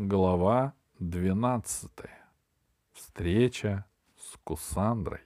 Глава двенадцатая. Встреча с Кусандрой.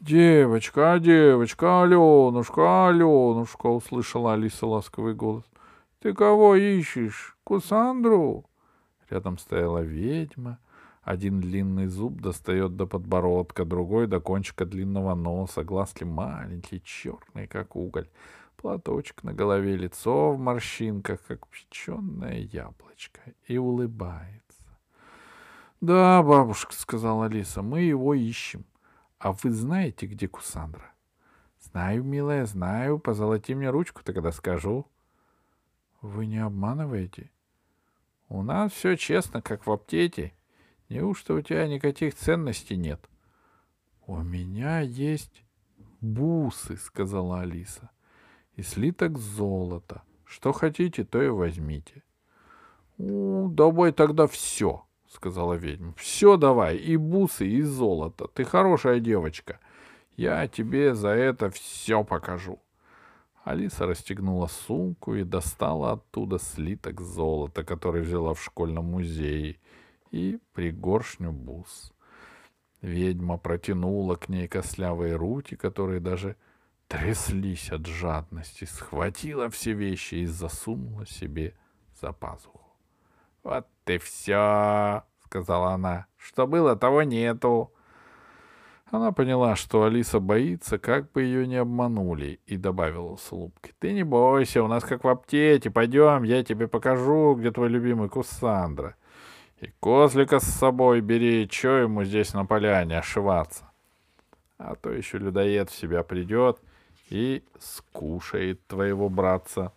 «Девочка, а девочка, Аленушка, Аленушка!» — услышала Алиса ласковый голос. «Ты кого ищешь? Кусандру?» Рядом стояла ведьма. Один длинный зуб достает до подбородка, другой — до кончика длинного носа, глазки маленькие, черные, как уголь платочек на голове, лицо в морщинках, как печеное яблочко, и улыбается. — Да, бабушка, — сказала Алиса, — мы его ищем. А вы знаете, где Кусандра? — Знаю, милая, знаю. Позолоти мне ручку, тогда скажу. — Вы не обманываете? — У нас все честно, как в аптеке. Неужто у тебя никаких ценностей нет? — У меня есть бусы, — сказала Алиса и слиток золота. Что хотите, то и возьмите. — Давай тогда все, — сказала ведьма. — Все давай, и бусы, и золото. Ты хорошая девочка. Я тебе за это все покажу. Алиса расстегнула сумку и достала оттуда слиток золота, который взяла в школьном музее, и пригоршню бус. Ведьма протянула к ней костлявые руки, которые даже тряслись от жадности, схватила все вещи и засунула себе за пазуху. — Вот ты все, — сказала она. — Что было, того нету. Она поняла, что Алиса боится, как бы ее не обманули, и добавила с улыбкой. — Ты не бойся, у нас как в аптеке. Пойдем, я тебе покажу, где твой любимый Кусандра. И козлика с собой бери, что ему здесь на поляне ошиваться. А то еще людоед в себя придет — и скушает твоего братца.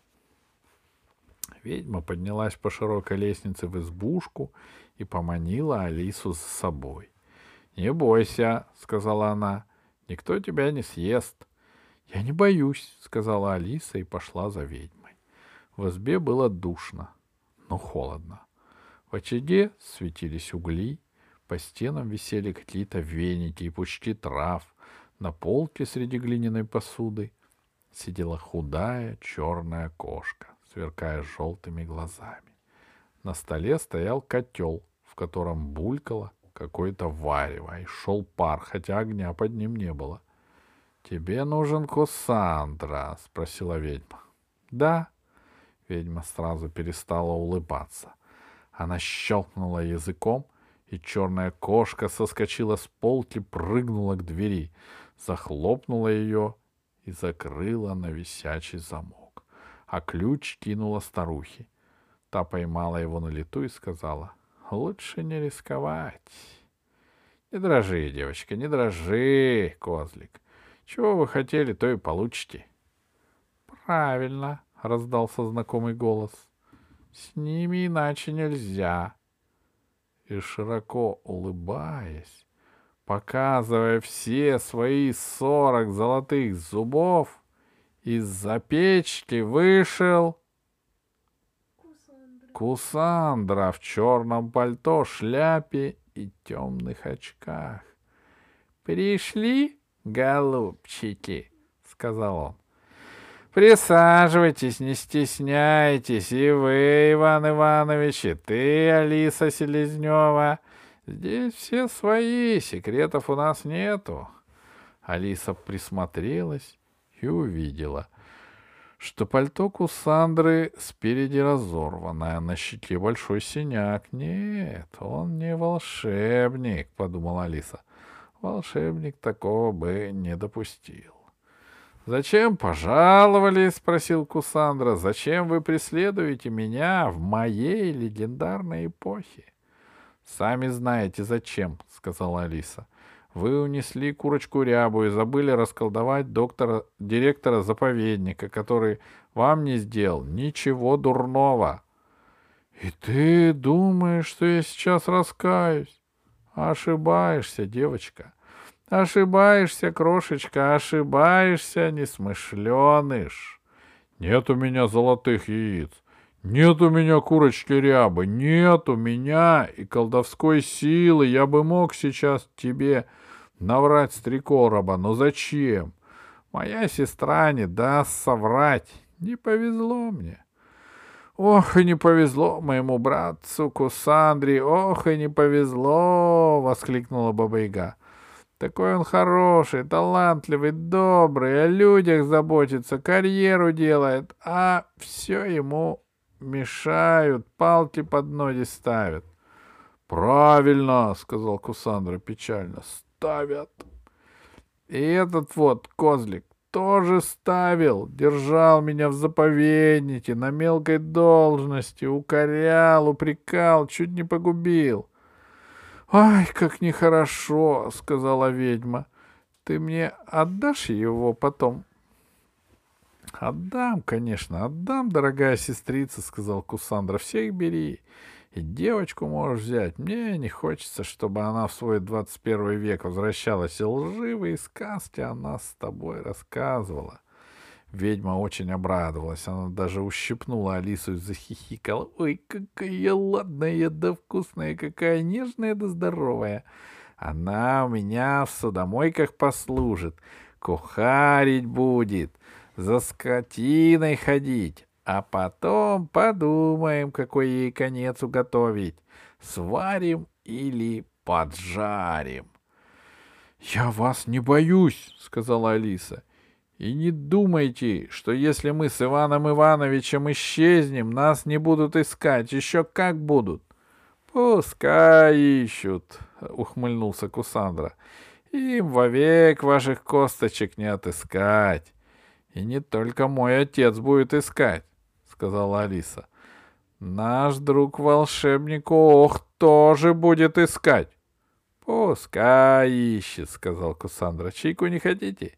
Ведьма поднялась по широкой лестнице в избушку и поманила Алису с собой. — Не бойся, — сказала она, — никто тебя не съест. — Я не боюсь, — сказала Алиса и пошла за ведьмой. В избе было душно, но холодно. В очаге светились угли, по стенам висели какие-то веники и пучки трав — на полке среди глиняной посуды сидела худая черная кошка, сверкая желтыми глазами. На столе стоял котел, в котором булькало какое-то варево, и шел пар, хотя огня под ним не было. — Тебе нужен Кусандра? — спросила ведьма. — Да. Ведьма сразу перестала улыбаться. Она щелкнула языком, и черная кошка соскочила с полки, прыгнула к двери захлопнула ее и закрыла на висячий замок, а ключ кинула старухе. Та поймала его на лету и сказала, «Лучше не рисковать». «Не дрожи, девочка, не дрожи, козлик. Чего вы хотели, то и получите». «Правильно», — раздался знакомый голос. «С ними иначе нельзя». И широко улыбаясь, показывая все свои сорок золотых зубов, из-за печки вышел Кусандра. Кусандра в черном пальто, шляпе и темных очках. «Пришли, голубчики?» — сказал он. «Присаживайтесь, не стесняйтесь, и вы, Иван Иванович, и ты, Алиса Селезнева. Здесь все свои, секретов у нас нету. Алиса присмотрелась и увидела, что пальто Кусандры спереди разорванное, на щеке большой синяк. Нет, он не волшебник, подумала Алиса. Волшебник такого бы не допустил. «Зачем пожаловали?» — спросил Кусандра. «Зачем вы преследуете меня в моей легендарной эпохе?» «Сами знаете, зачем», — сказала Алиса. «Вы унесли курочку рябу и забыли расколдовать доктора, директора заповедника, который вам не сделал ничего дурного». «И ты думаешь, что я сейчас раскаюсь?» «Ошибаешься, девочка. Ошибаешься, крошечка, ошибаешься, несмышленыш. Нет у меня золотых яиц. Нет у меня курочки рябы, нет у меня и колдовской силы. Я бы мог сейчас тебе наврать с три короба, но зачем? Моя сестра не даст соврать. Не повезло мне. Ох, и не повезло моему братцу Кусандре, ох, и не повезло, воскликнула Баба-Яга. Такой он хороший, талантливый, добрый, о людях заботится, карьеру делает, а все ему мешают, палки под ноги ставят. Правильно, сказал Кусандра печально, ставят. И этот вот козлик тоже ставил, держал меня в заповеднике, на мелкой должности, укорял, упрекал, чуть не погубил. — Ай, как нехорошо, — сказала ведьма. — Ты мне отдашь его потом? — Отдам, конечно, отдам, дорогая сестрица, — сказал Кусандра. — Всех бери. И девочку можешь взять. Мне не хочется, чтобы она в свой 21 век возвращалась, и лживые сказки она с тобой рассказывала. Ведьма очень обрадовалась. Она даже ущипнула Алису и захихикала. «Ой, какая ладная да вкусная, какая нежная да здоровая! Она у меня в судомойках послужит, кухарить будет, за скотиной ходить, а потом подумаем, какой ей конец уготовить. Сварим или поджарим. — Я вас не боюсь, — сказала Алиса. — И не думайте, что если мы с Иваном Ивановичем исчезнем, нас не будут искать. Еще как будут. — Пускай ищут, — ухмыльнулся Кусандра. — Им вовек ваших косточек не отыскать. И не только мой отец будет искать сказала Алиса. Наш друг-волшебник Ох тоже будет искать. Пускай ищет, сказал Кусандра. Чайку не хотите?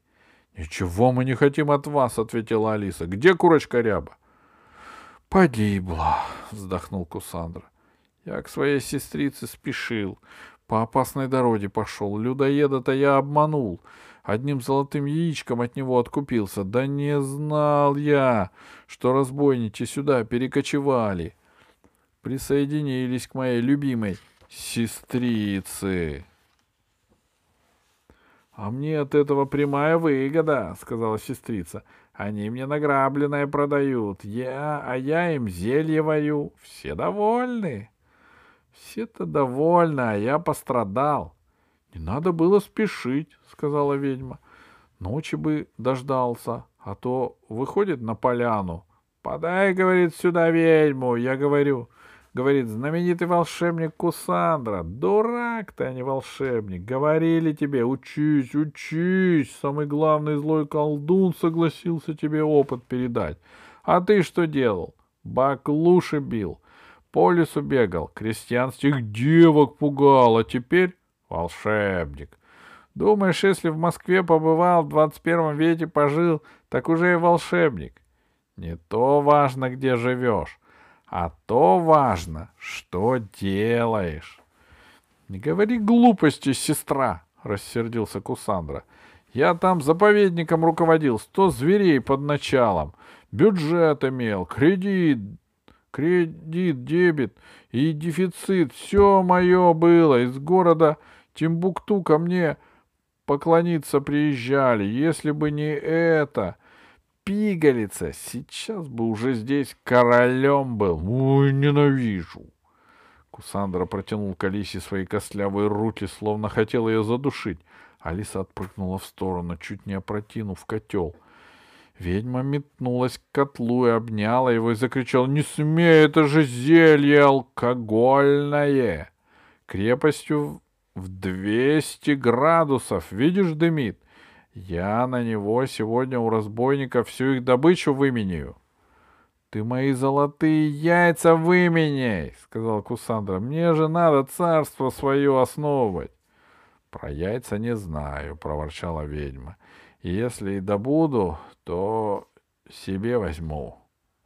Ничего мы не хотим от вас, ответила Алиса. Где курочка ряба? Погибла, вздохнул Кусандра. Я к своей сестрице спешил. По опасной дороге пошел. Людоеда-то я обманул. Одним золотым яичком от него откупился. Да не знал я, что разбойники сюда перекочевали. Присоединились к моей любимой сестрице. — А мне от этого прямая выгода, — сказала сестрица. — Они мне награбленное продают, я, а я им зелье варю. Все довольны. Все-то довольны, а я пострадал. — Не надо было спешить, — сказала ведьма. — Ночи бы дождался, а то выходит на поляну. — Подай, — говорит, — сюда ведьму. Я говорю, — говорит, знаменитый волшебник Кусандра. Дурак ты, а не волшебник. Говорили тебе, учись, учись. Самый главный злой колдун согласился тебе опыт передать. А ты что делал? Баклуши бил. По лесу бегал, крестьянских девок пугал, а теперь волшебник. Думаешь, если в Москве побывал, в двадцать первом веке пожил, так уже и волшебник. Не то важно, где живешь, а то важно, что делаешь. — Не говори глупости, сестра, — рассердился Кусандра. — Я там заповедником руководил, сто зверей под началом. Бюджет имел, кредит, кредит, дебет и дефицит. Все мое было. Из города Тимбукту ко мне поклониться приезжали. Если бы не это, пигалица, сейчас бы уже здесь королем был. Ой, ненавижу. Кусандра протянул к Алисе свои костлявые руки, словно хотел ее задушить. Алиса отпрыгнула в сторону, чуть не опротинув котел. Ведьма метнулась к котлу и обняла его и закричала «Не смей, это же зелье алкогольное!» Крепостью в двести градусов, видишь, дымит. Я на него сегодня у разбойников всю их добычу выменяю. — Ты мои золотые яйца выменяй, — сказал Кусандра. — Мне же надо царство свое основывать. — Про яйца не знаю, — проворчала ведьма. — Если и добуду, то себе возьму.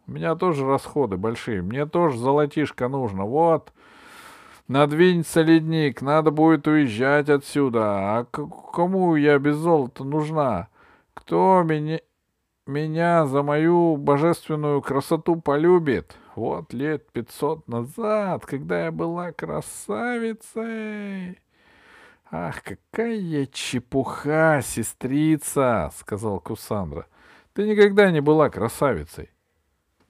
У меня тоже расходы большие, мне тоже золотишко нужно. Вот, — Надвинется ледник, надо будет уезжать отсюда. А кому я без золота нужна? Кто меня, меня за мою божественную красоту полюбит? Вот лет пятьсот назад, когда я была красавицей. Ах, какая чепуха, сестрица, сказал Кусандра. Ты никогда не была красавицей.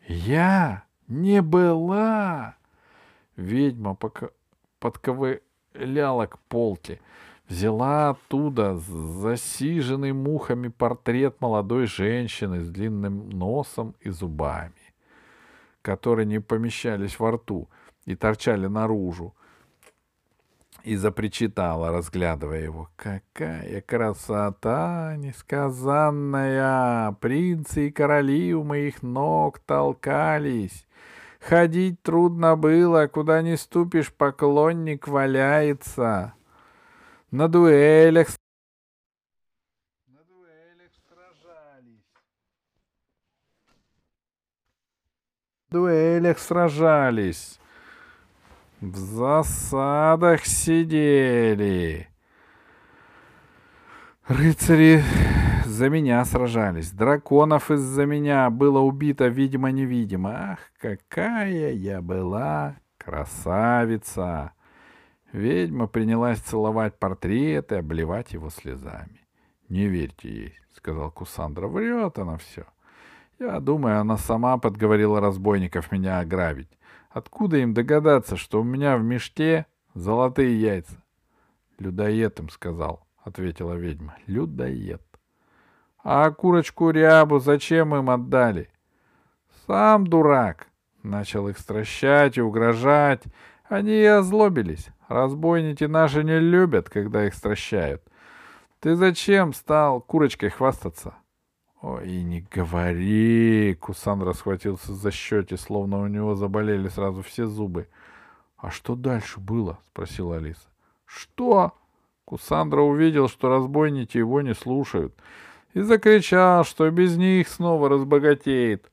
Я? Не была. Ведьма пока подковыляла к полке, взяла оттуда засиженный мухами портрет молодой женщины с длинным носом и зубами, которые не помещались во рту и торчали наружу, и запричитала, разглядывая его. «Какая красота несказанная! Принцы и короли у моих ног толкались!» Ходить трудно было, куда не ступишь, поклонник валяется. На дуэлях... На дуэлях сражались. В дуэлях сражались. В засадах сидели. Рыцари за меня сражались. Драконов из-за меня было убито, видимо-невидимо. Ах, какая я была красавица! Ведьма принялась целовать портреты, обливать его слезами. — Не верьте ей, — сказал Кусандра. — Врет она все. Я думаю, она сама подговорила разбойников меня ограбить. Откуда им догадаться, что у меня в мешке золотые яйца? — Людоед им сказал, — ответила ведьма. — Людоед. А курочку рябу зачем им отдали? Сам дурак. Начал их стращать и угрожать. Они и озлобились. Разбойники наши не любят, когда их стращают. Ты зачем стал курочкой хвастаться? Ой, не говори. Кусандра схватился за щеки, словно у него заболели сразу все зубы. А что дальше было? спросила Алиса. Что? Кусандра увидел, что разбойники его не слушают и закричал, что без них снова разбогатеет.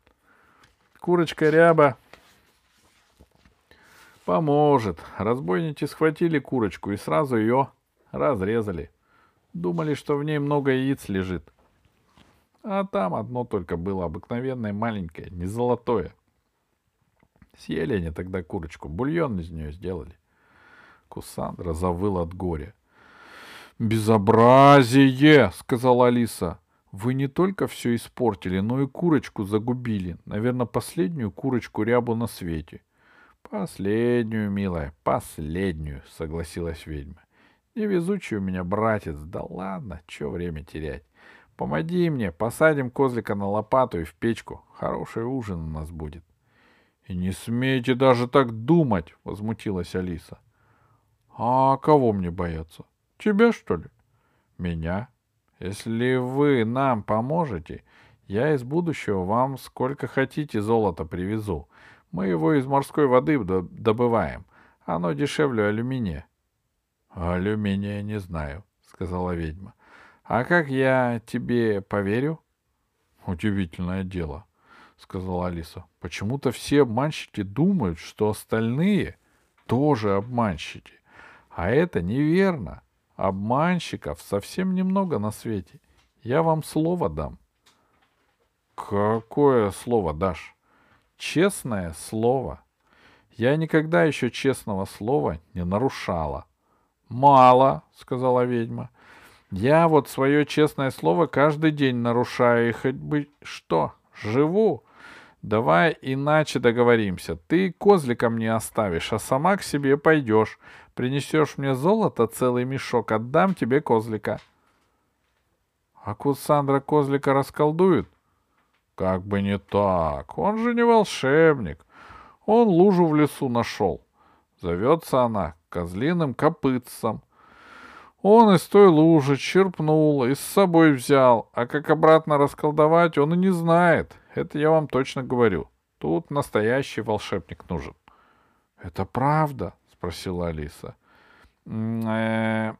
Курочка ряба поможет. Разбойники схватили курочку и сразу ее разрезали. Думали, что в ней много яиц лежит. А там одно только было обыкновенное маленькое, не золотое. Съели они тогда курочку, бульон из нее сделали. Кусандра завыл от горя. «Безобразие!» — сказала Алиса. Вы не только все испортили, но и курочку загубили. Наверное, последнюю курочку рябу на свете. Последнюю, милая, последнюю, согласилась ведьма. Невезучий у меня братец. Да ладно, что время терять. Помоги мне, посадим козлика на лопату и в печку. Хороший ужин у нас будет. И не смейте даже так думать, возмутилась Алиса. А кого мне бояться? Тебя, что ли? Меня? Если вы нам поможете, я из будущего вам сколько хотите золота привезу. Мы его из морской воды добываем. Оно дешевле алюминия. — Алюминия не знаю, — сказала ведьма. — А как я тебе поверю? — Удивительное дело, — сказала Алиса. — Почему-то все обманщики думают, что остальные тоже обманщики. А это неверно. — Обманщиков совсем немного на свете. Я вам слово дам. Какое слово дашь? Честное слово. Я никогда еще честного слова не нарушала. Мало, сказала ведьма. Я вот свое честное слово каждый день нарушаю, и хоть бы что, живу. Давай иначе договоримся. Ты козлика мне оставишь, а сама к себе пойдешь. Принесешь мне золото, целый мешок, отдам тебе козлика. А Кусандра козлика расколдует? Как бы не так. Он же не волшебник. Он лужу в лесу нашел. Зовется она козлиным копытцем. Он из той лужи черпнул и с собой взял, а как обратно расколдовать, он и не знает. Это я вам точно говорю. Тут настоящий волшебник нужен. — Это правда? Спросила Алиса. Э,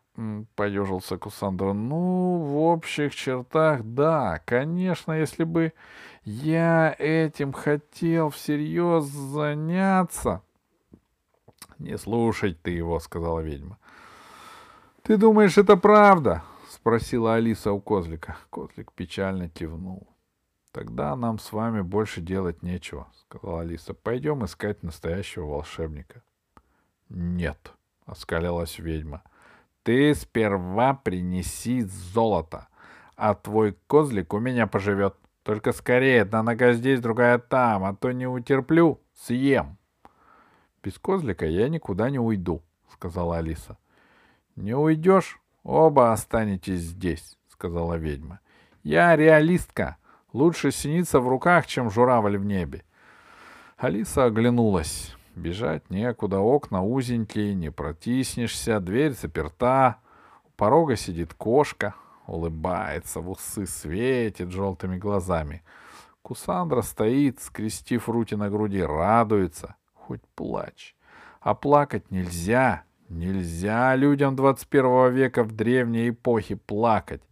поежился Кусандра. Ну, в общих чертах, да, конечно, если бы я этим хотел всерьез заняться. Не слушай ты его, сказала ведьма. Ты думаешь, это правда? спросила Алиса у козлика. Козлик печально кивнул. Тогда нам с вами больше делать нечего, сказала Алиса. Пойдем искать настоящего волшебника. «Нет», — оскалилась ведьма. «Ты сперва принеси золото, а твой козлик у меня поживет. Только скорее, одна нога здесь, другая там, а то не утерплю. съем. Без козлика я никуда не уйду, сказала Алиса. Не уйдешь, оба останетесь здесь, сказала ведьма. Я реалистка. Лучше синица в руках, чем журавль в небе. Алиса оглянулась. Бежать некуда, окна узенькие, не протиснешься, дверь заперта. У порога сидит кошка, улыбается, в усы светит желтыми глазами. Кусандра стоит, скрестив руки на груди, радуется. Хоть плачь. А плакать нельзя. Нельзя людям 21 века в древней эпохе плакать.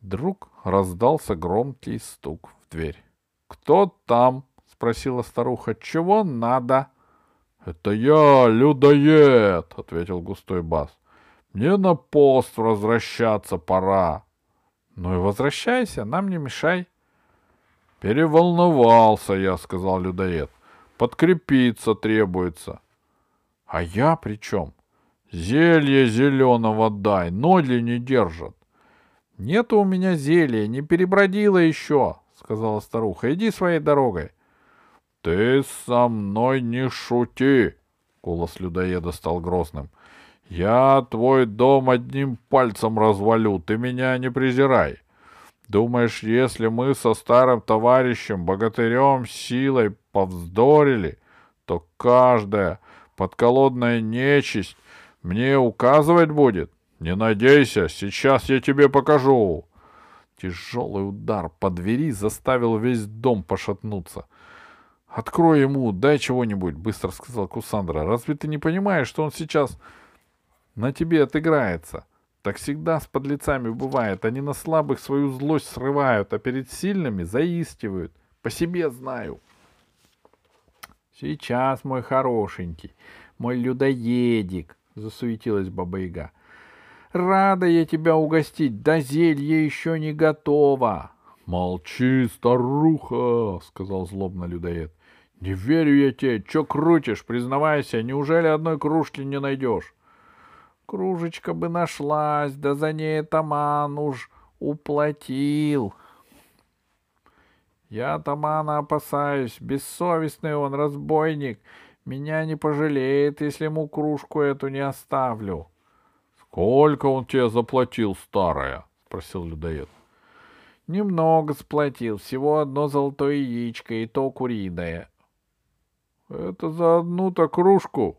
Вдруг раздался громкий стук в дверь. «Кто там?» — спросила старуха. «Чего надо?» «Это я, людоед!» — ответил густой бас. «Мне на пост возвращаться пора». «Ну и возвращайся, нам не мешай». «Переволновался я», — сказал людоед. «Подкрепиться требуется». «А я при чем?» «Зелье зеленого дай, ноги не держат». «Нету у меня зелья, не перебродила еще», — сказала старуха. «Иди своей дорогой». «Ты со мной не шути!» — голос людоеда стал грозным. «Я твой дом одним пальцем развалю, ты меня не презирай. Думаешь, если мы со старым товарищем, богатырем, силой повздорили, то каждая подколодная нечисть мне указывать будет? Не надейся, сейчас я тебе покажу!» Тяжелый удар по двери заставил весь дом пошатнуться. «Открой ему, дай чего-нибудь», — быстро сказал Кусандра. «Разве ты не понимаешь, что он сейчас на тебе отыграется?» Так всегда с подлецами бывает. Они на слабых свою злость срывают, а перед сильными заискивают. По себе знаю. Сейчас, мой хорошенький, мой людоедик, засуетилась Баба-Яга. Рада я тебя угостить, да зелье еще не готово. Молчи, старуха, сказал злобно людоед. Не верю я тебе, че крутишь, признавайся, неужели одной кружки не найдешь? Кружечка бы нашлась, да за ней атаман уж уплатил. Я атамана опасаюсь, бессовестный он, разбойник. Меня не пожалеет, если ему кружку эту не оставлю. — Сколько он тебе заплатил, старая? — спросил людоед. — Немного заплатил, всего одно золотое яичко, и то куриное. — Это за одну-то кружку?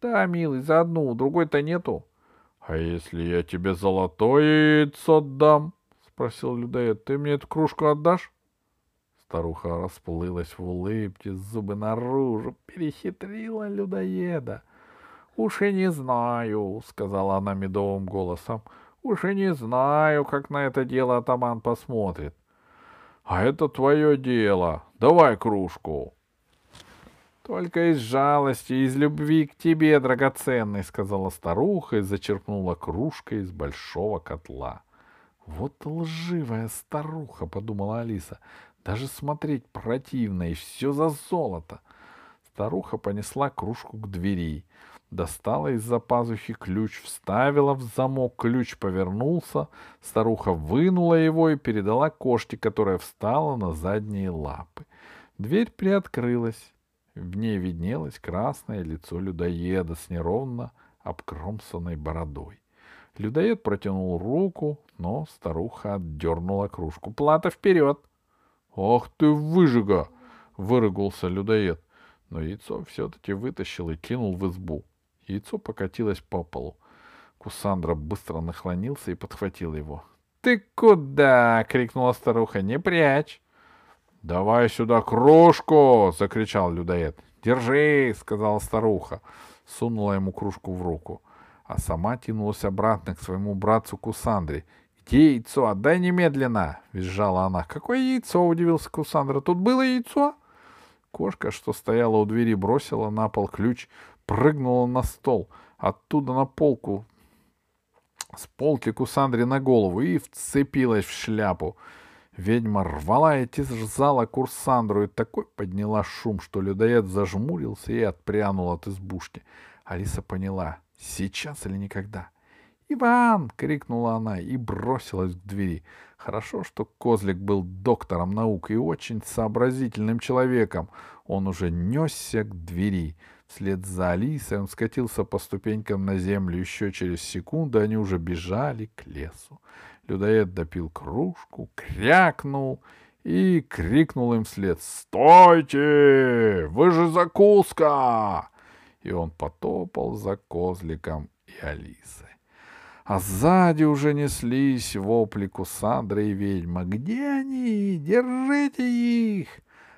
Да, милый, за одну, другой-то нету. — А если я тебе золотое яйцо дам? — спросил людоед. — Ты мне эту кружку отдашь? Старуха расплылась в улыбке, зубы наружу, перехитрила людоеда. — Уж и не знаю, — сказала она медовым голосом. — Уж и не знаю, как на это дело атаман посмотрит. — А это твое дело. Давай кружку. Только из жалости, из любви к тебе, драгоценный, сказала старуха и зачерпнула кружкой из большого котла. Вот лживая старуха, подумала Алиса. Даже смотреть противно, и все за золото. Старуха понесла кружку к двери, достала из-за пазухи ключ, вставила в замок, ключ повернулся, старуха вынула его и передала кошке, которая встала на задние лапы. Дверь приоткрылась. В ней виднелось красное лицо людоеда с неровно обкромсанной бородой. Людоед протянул руку, но старуха отдернула кружку. «Плата вперед!» «Ах ты, выжига!» — вырыгался людоед. Но яйцо все-таки вытащил и кинул в избу. Яйцо покатилось по полу. Кусандра быстро наклонился и подхватил его. «Ты куда?» — крикнула старуха. «Не прячь!» «Давай сюда кружку!» — закричал людоед. «Держи!» — сказала старуха. Сунула ему кружку в руку, а сама тянулась обратно к своему братцу Кусандре. «Где яйцо? Отдай немедленно!» — визжала она. «Какое яйцо?» — удивился Кусандра. «Тут было яйцо?» Кошка, что стояла у двери, бросила на пол ключ, прыгнула на стол, оттуда на полку, с полки Кусандре на голову и вцепилась в шляпу. Ведьма рвала и терзала Курсандру и такой подняла шум, что людоед зажмурился и отпрянул от избушки. Алиса поняла, сейчас или никогда. «Иван!» — крикнула она и бросилась к двери. Хорошо, что Козлик был доктором наук и очень сообразительным человеком. Он уже несся к двери. Вслед за Алисой он скатился по ступенькам на землю. Еще через секунду они уже бежали к лесу. Людоед допил кружку, крякнул и крикнул им вслед «Стойте! Вы же закуска!» И он потопал за козликом и Алисой. А сзади уже неслись вопли Кусандры и ведьма. «Где они? Держите их!»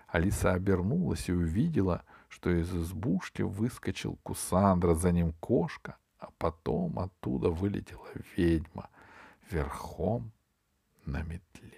Алиса обернулась и увидела, что из избушки выскочил Кусандра, за ним кошка, а потом оттуда вылетела ведьма верхом на метле.